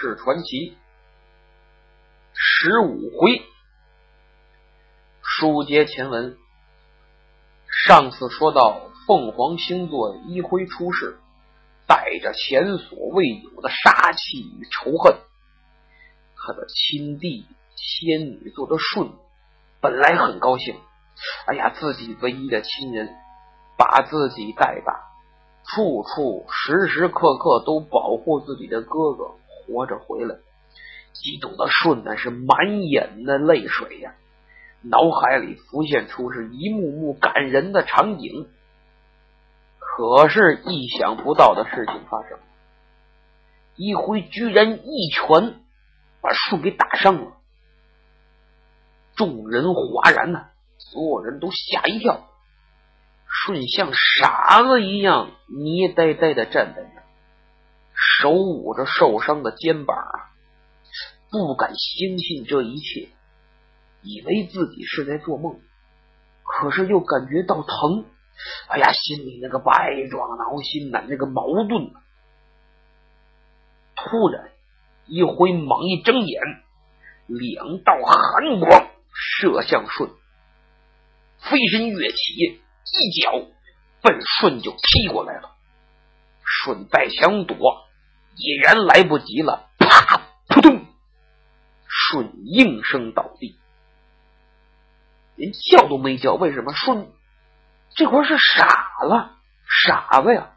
是传奇》十五回。书接前文，上次说到凤凰星座一辉出世，带着前所未有的杀气与仇恨。他的亲弟仙女座的舜本来很高兴，哎呀，自己唯一的亲人把自己带大，处处时时刻刻都保护自己的哥哥活着回来，激动的舜那是满眼的泪水呀。脑海里浮现出是一幕幕感人的场景，可是意想不到的事情发生，一辉居然一拳把树给打伤了，众人哗然呐，所有人都吓一跳，顺像傻子一样捏呆呆的站在那，手捂着受伤的肩膀啊，不敢相信这一切。以为自己是在做梦，可是又感觉到疼。哎呀，心里那个百爪挠心呐，那个矛盾。突然，一辉猛一睁眼，两道寒光射向舜，飞身跃起，一脚奔舜就踢过来了。舜再想躲，已然来不及了。啪！扑通！舜应声倒地。连叫都没叫，为什么？舜这会儿是傻了，傻子呀！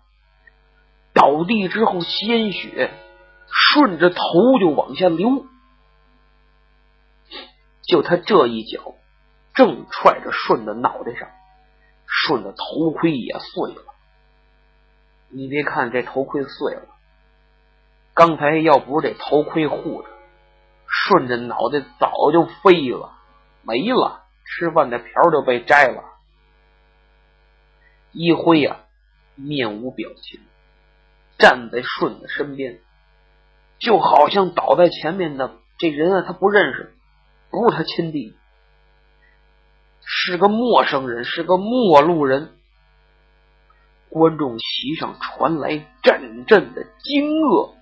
倒地之后，鲜血顺着头就往下流。就他这一脚，正踹着舜的脑袋上，舜的头盔也碎了。你别看这头盔碎了，刚才要不是这头盔护着，顺着脑袋早就飞了，没了。吃饭的瓢就被摘了，一辉呀，面无表情，站在顺的身边，就好像倒在前面的这人啊，他不认识，不是他亲弟，是个陌生人，是个陌路人。观众席上传来阵阵的惊愕，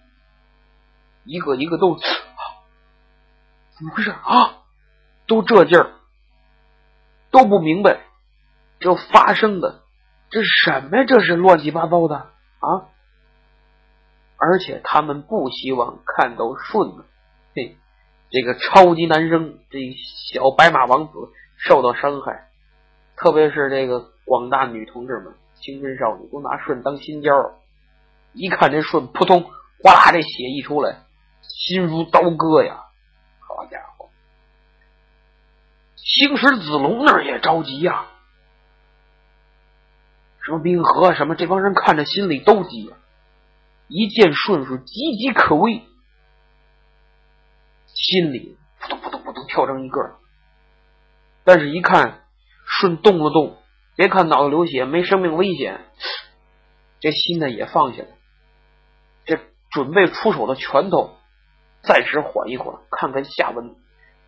一个一个都 怎么回事啊？都这劲儿。都不明白这发生的这什么？这是乱七八糟的啊！而且他们不希望看到顺子嘿，这个超级男生，这小白马王子受到伤害。特别是这个广大女同志们、青春少女都拿顺当心尖儿，一看这顺扑通哗啦这血一出来，心如刀割呀！好家伙！星矢子龙那儿也着急呀，什么冰河什么，这帮人看着心里都急呀。一见顺是岌岌可危，心里扑通扑通扑通跳成一个。但是，一看顺动了动，别看脑子流血，没生命危险，这心呢也放下了。这准备出手的拳头暂时缓一缓，看看下文。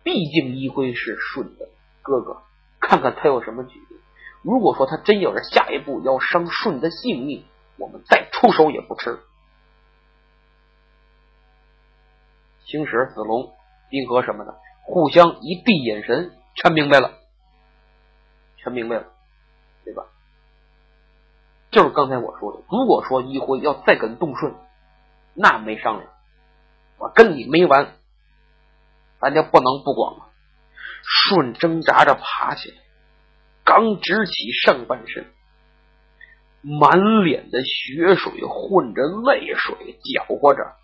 毕竟一辉是舜的哥哥，看看他有什么举动。如果说他真要是下一步要伤舜的性命，我们再出手也不迟。星矢、子龙、冰河什么的，互相一闭眼神，全明白了，全明白了，对吧？就是刚才我说的，如果说一辉要再跟动舜，那没商量，我跟你没完。咱就不能不管了。舜挣扎着爬起来，刚直起上半身，满脸的血水混着泪水搅和着，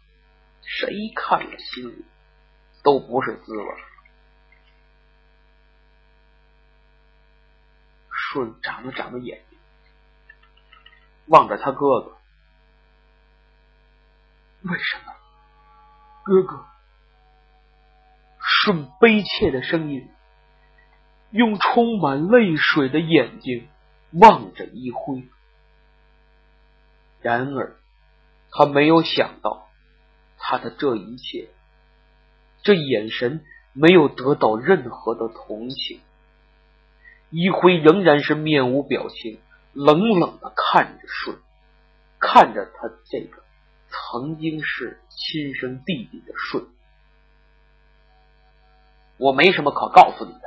谁看了心里都不是滋味。舜眨了眨眼睛，望着他哥哥，为什么，哥哥？舜悲切的声音，用充满泪水的眼睛望着一辉。然而，他没有想到，他的这一切，这眼神没有得到任何的同情。一辉仍然是面无表情，冷冷的看着舜，看着他这个曾经是亲生弟弟的舜。我没什么可告诉你的，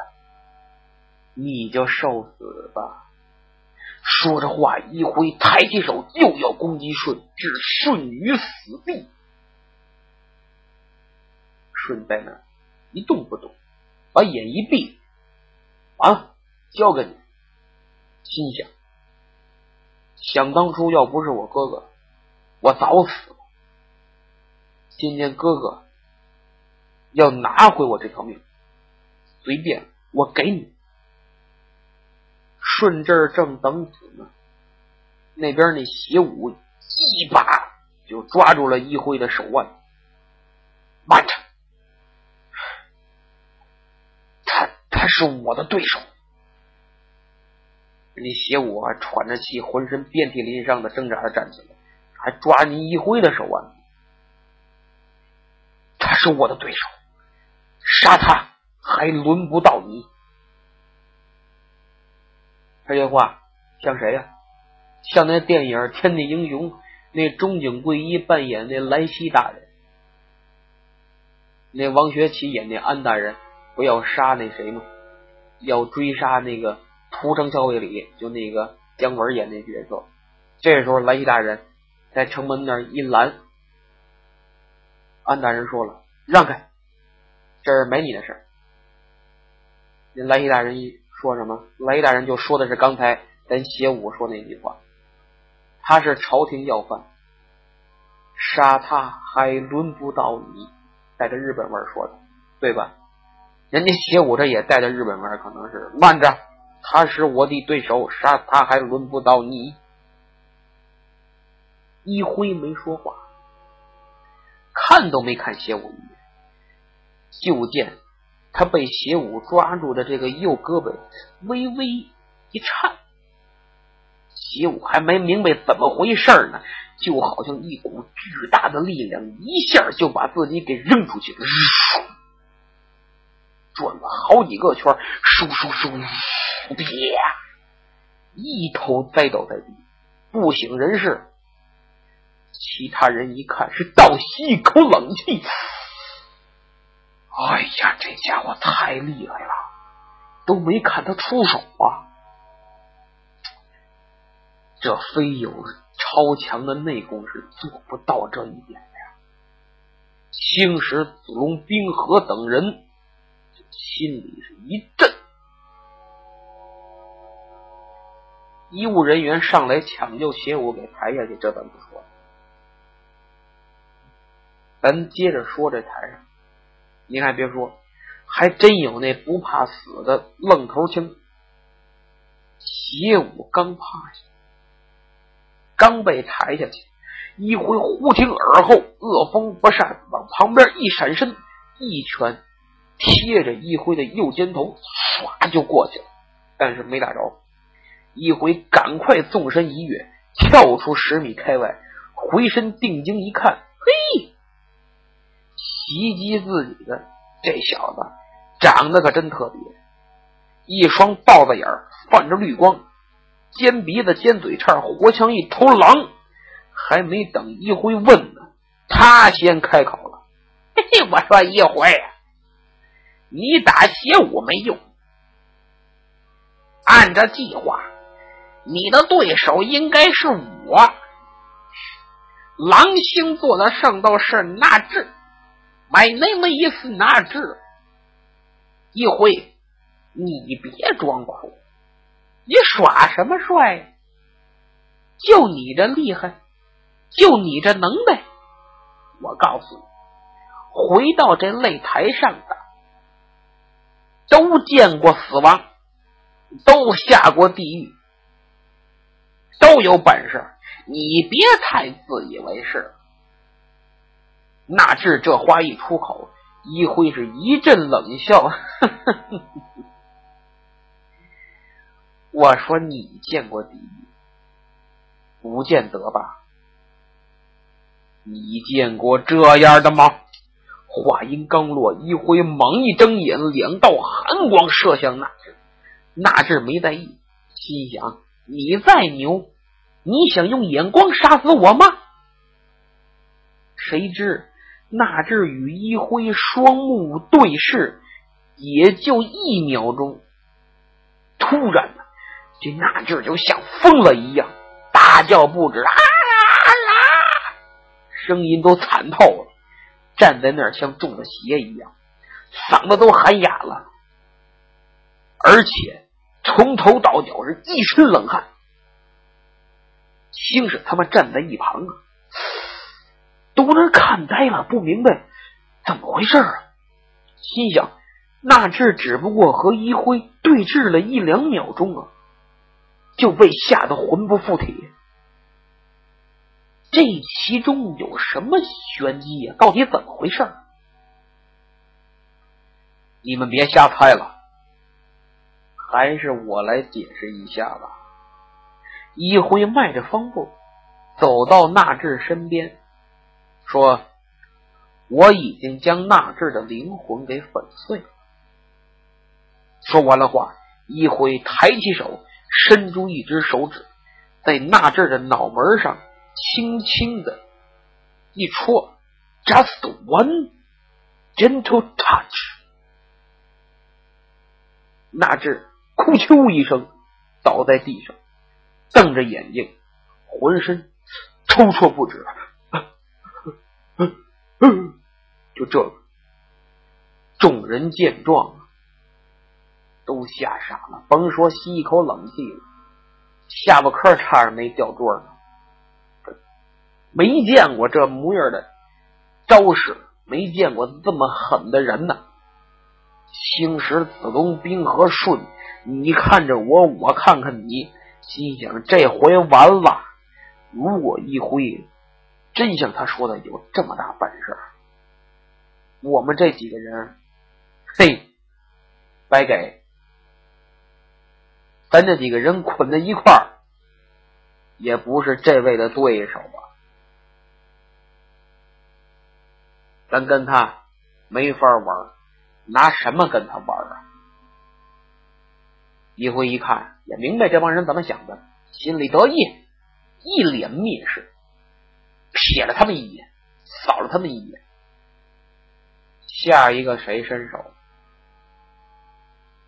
你就受死吧。说着话，一挥抬起手就要攻击舜，置舜于死地。舜在那一动不动，把眼一闭，完了，交给你。心想：想当初要不是我哥哥，我早死了。今天哥哥要拿回我这条命，随便我给你。顺这正等死呢，那边那邪武一把就抓住了一辉的手腕，慢着。他他是我的对手，你邪武啊，喘着气，浑身遍体鳞伤的挣扎着站起来，还抓你一辉的手腕。是我的对手，杀他还轮不到你。这些话像谁呀？像那电影《天地英雄》那中井贵一扮演那莱西大人，那王学圻演那安大人，不要杀那谁吗？要追杀那个屠城校尉里，就那个姜文演那角色。这时候莱西大人在城门那儿一拦，安大人说了：“让开，这儿没你的事。”那莱西大人一说什么？莱西大人就说的是刚才咱邪武说那句话：“他是朝廷要犯，杀他还轮不到你。”带着日本味儿说的，对吧？人家邪武这也带着日本味儿，可能是慢着，他是我的对手，杀他还轮不到你。一辉没说话，看都没看邪武一眼，就见他被邪武抓住的这个右胳膊微微一颤，邪武还没明白怎么回事呢，就好像一股巨大的力量一下就把自己给扔出去了。转了好几个圈，嗖嗖嗖，别，一头栽倒在地，不省人事。其他人一看，是倒吸一口冷气。哎呀，这家伙太厉害了，都没看他出手啊！这非有超强的内功是做不到这一点的呀。青石、子龙、冰河等人。心里是一震，医务人员上来抢救邪武，给抬下去。这咱不说了，咱接着说这台上。您还别说，还真有那不怕死的愣头青。邪武刚趴下，刚被抬下去，一回忽听耳后恶风不善，往旁边一闪身，一拳。贴着一辉的右肩头，唰就过去了，但是没打着。一辉赶快纵身一跃，跳出十米开外，回身定睛一看，嘿，袭击自己的这小子长得可真特别，一双豹子眼泛着绿光，尖鼻子尖嘴叉，活像一头狼。还没等一辉问呢，他先开口了：“嘿 嘿，我说一辉。”你打邪武没用，按照计划，你的对手应该是我。狼星座的圣斗士纳智，My name is 纳智。一辉，你别装酷，你耍什么帅？就你这厉害，就你这能耐，我告诉你，回到这擂台上的。都见过死亡，都下过地狱，都有本事。你别太自以为是。纳智这话一出口，一辉是一阵冷笑。我说你见过地狱，不见得吧？你见过这样的吗？话音刚落，一辉猛一睁眼，两道寒光射向纳智。纳智没在意，心想：你再牛，你想用眼光杀死我吗？谁知纳智与一辉双目对视，也就一秒钟。突然呢，这纳智就像疯了一样，大叫不止，啊啊，声音都惨透了，站在那儿像中了邪一样，嗓子都喊哑了，而且从头到脚是一身冷汗。兴使他们站在一旁啊，都能看呆了，不明白怎么回事啊，心想。那智只不过和一辉对峙了一两秒钟啊，就被吓得魂不附体。这其中有什么玄机呀？到底怎么回事？你们别瞎猜了，还是我来解释一下吧。一辉迈着方步走到纳智身边，说：“我已经将纳智的灵魂给粉碎了。”说完了话，一辉抬起手，伸出一只手指，在纳智的脑门上轻轻的一戳，just one gentle touch。纳智哭啾一声，倒在地上，瞪着眼睛，浑身抽搐不止。就这个，众人见状。都吓傻了，甭说吸一口冷气了，下巴颏差点没掉桌上。没见过这模样的招式，没见过这么狠的人呢。星石、子龙、冰和顺，你看着我，我看看你，心想这回完了。如果一挥真像他说的有这么大本事，我们这几个人，嘿，白给。咱这几个人捆在一块儿，也不是这位的对手啊！咱跟他没法玩，拿什么跟他玩啊？一辉一看，也明白这帮人怎么想的，心里得意，一脸蔑视，瞥了他们一眼，扫了他们一眼。下一个谁伸手？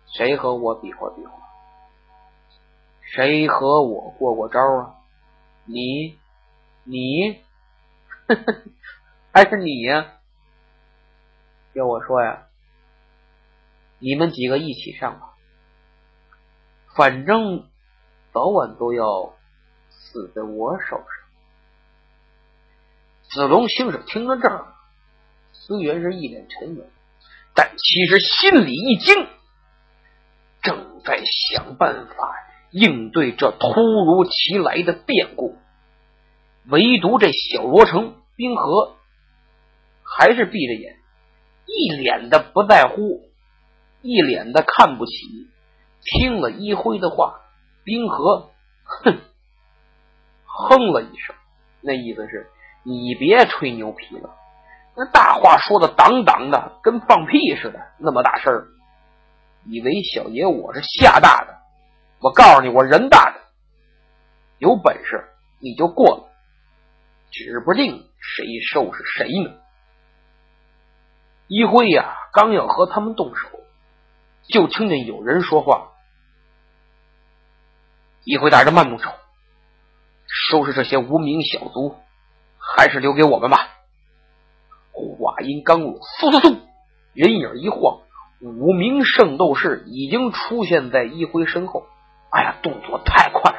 谁和我比划比划？谁和我过过招啊？你，你，还是你呀？要我说呀，你们几个一起上吧，反正早晚都要死在我手上。子龙星矢听到这儿，虽然是一脸沉稳，但其实心里一惊，正在想办法。应对这突如其来的变故，唯独这小罗成冰河还是闭着眼，一脸的不在乎，一脸的看不起。听了一辉的话，冰河哼哼了一声，那意思是你别吹牛皮了，那大话说的挡挡的，跟放屁似的，那么大事儿，以为小爷我是吓大的。我告诉你，我人大的，有本事你就过来，指不定谁收拾谁呢。一辉呀，刚要和他们动手，就听见有人说话：“一辉大人慢动手，收拾这些无名小卒，还是留给我们吧。”话音刚落，嗖嗖嗖，人影一晃，五名圣斗士已经出现在一辉身后。哎呀，动作太快了，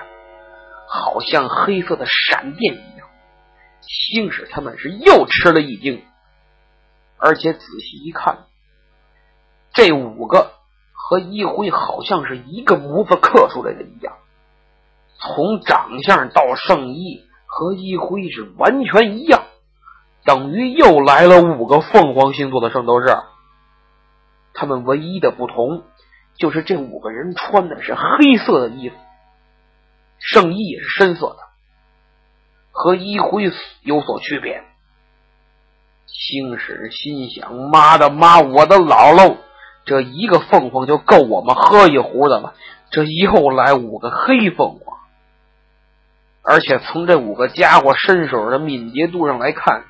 好像黑色的闪电一样。星矢他们是又吃了一惊，而且仔细一看，这五个和一辉好像是一个模子刻出来的一样，从长相到圣衣和一辉是完全一样，等于又来了五个凤凰星座的圣斗士。他们唯一的不同。就是这五个人穿的是黑色的衣服，圣衣也是深色的，和一辉有所区别。星矢心想：妈的妈，我的姥姥，这一个凤凰就够我们喝一壶的了，这又来五个黑凤凰，而且从这五个家伙身手的敏捷度上来看，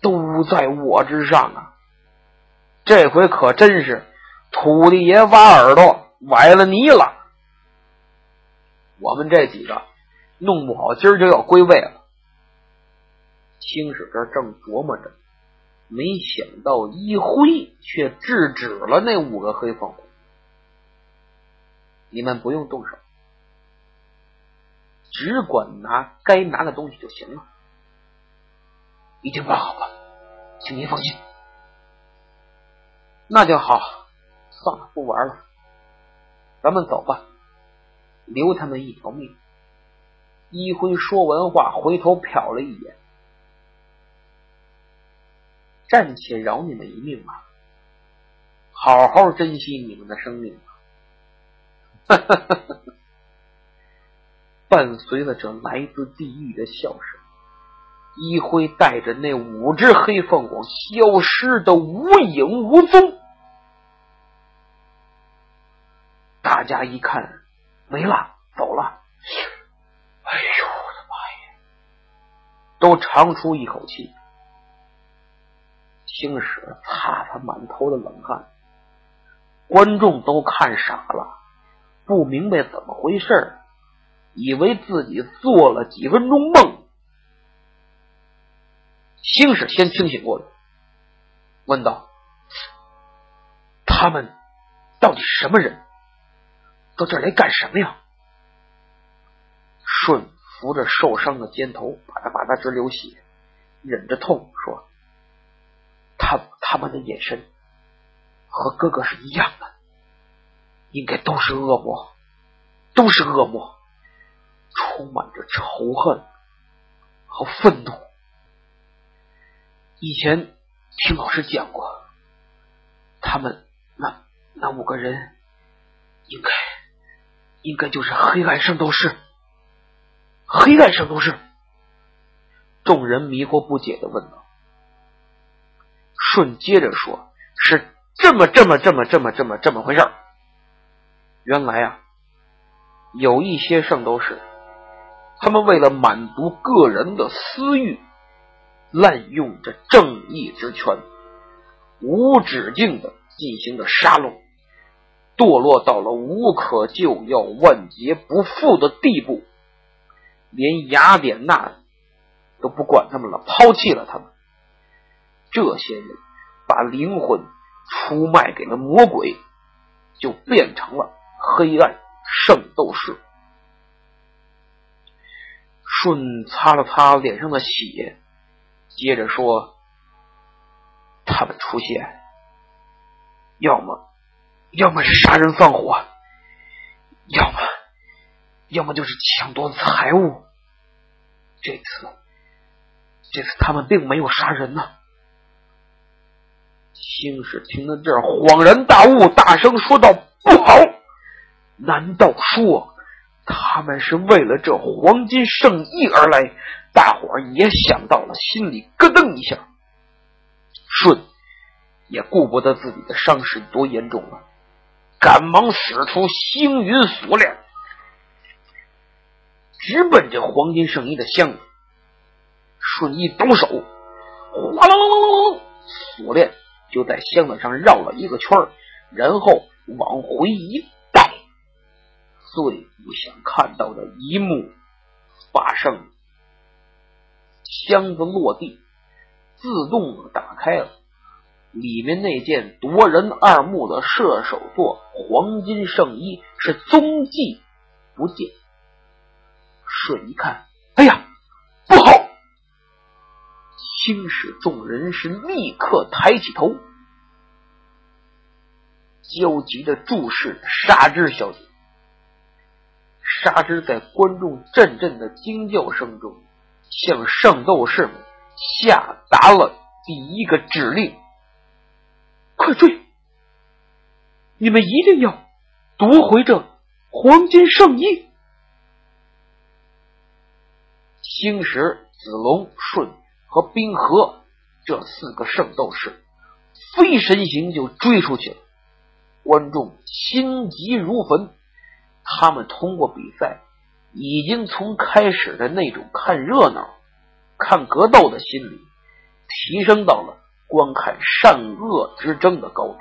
都在我之上啊！这回可真是土地爷挖耳朵崴了泥了。我们这几个弄不好今儿就要归位了。青史这正琢磨着，没想到一挥却制止了那五个黑凤凰。你们不用动手，只管拿该拿的东西就行了。已经办好了，请您放心。那就好，算了，不玩了，咱们走吧，留他们一条命。一辉说完话，回头瞟了一眼，暂且饶你们一命吧，好好珍惜你们的生命吧。哈哈哈哈！伴随了这来自地狱的笑声。一辉带着那五只黑凤凰消失的无影无踪，大家一看没了，走了。哎呦我的妈呀！都长出一口气。青史擦擦满头的冷汗，观众都看傻了，不明白怎么回事，以为自己做了几分钟梦。星矢先清醒过来，问道：“他们到底什么人？到这儿来干什么呀？”顺扶着受伤的肩头，吧嗒吧嗒直流血，忍着痛说：“他他们的眼神和哥哥是一样的，应该都是恶魔，都是恶魔，充满着仇恨和愤怒。”以前听老师讲过，他们那那五个人，应该应该就是黑暗圣斗士。黑暗圣斗士，众人迷惑不解的问道。顺接着说：“是这么这么这么这么这么这么回事原来啊，有一些圣斗士，他们为了满足个人的私欲。”滥用着正义之权，无止境的进行着杀戮，堕落到了无可救药、万劫不复的地步。连雅典娜都不管他们了，抛弃了他们。这些人把灵魂出卖给了魔鬼，就变成了黑暗圣斗士。顺擦了擦脸上的血。接着说，他们出现，要么要么是杀人放火，要么要么就是抢夺财物。这次这次他们并没有杀人呢。星矢听到这儿，恍然大悟，大声说道：“不好！难道说他们是为了这黄金圣衣而来？”大伙儿也想到了，心里咯噔一下。舜也顾不得自己的伤势多严重了，赶忙使出星云锁链，直奔这黄金圣衣的箱子。舜一抖手，哗啦啦啦啦啦，锁链就在箱子上绕了一个圈然后往回一带。最不想看到的一幕发生。箱子落地，自动打开了。里面那件夺人二目的射手座黄金圣衣是踪迹不见。舜一看，哎呀，不好！青史众人是立刻抬起头，焦急的注视沙之小姐。沙之在观众阵阵的惊叫声中。向圣斗士们下达了第一个指令：快追！你们一定要夺回这黄金圣衣。星石、子龙、舜和冰河这四个圣斗士飞身形就追出去了，观众心急如焚。他们通过比赛。已经从开始的那种看热闹、看格斗的心理，提升到了观看善恶之争的高度。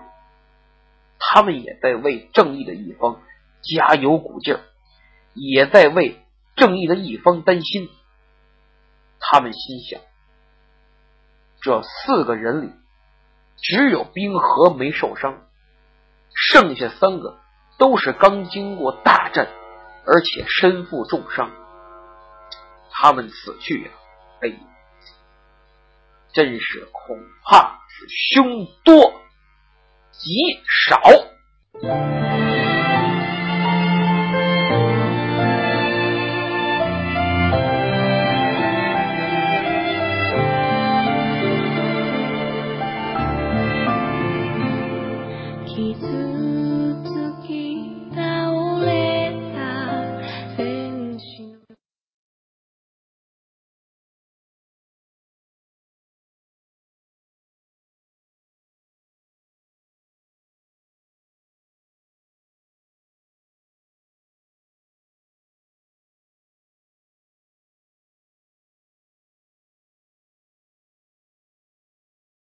他们也在为正义的一方加油鼓劲儿，也在为正义的一方担心。他们心想：这四个人里，只有冰河没受伤，剩下三个都是刚经过大战，而且身负重伤。他们死去呀，哎，真是恐怕是凶多。吉少。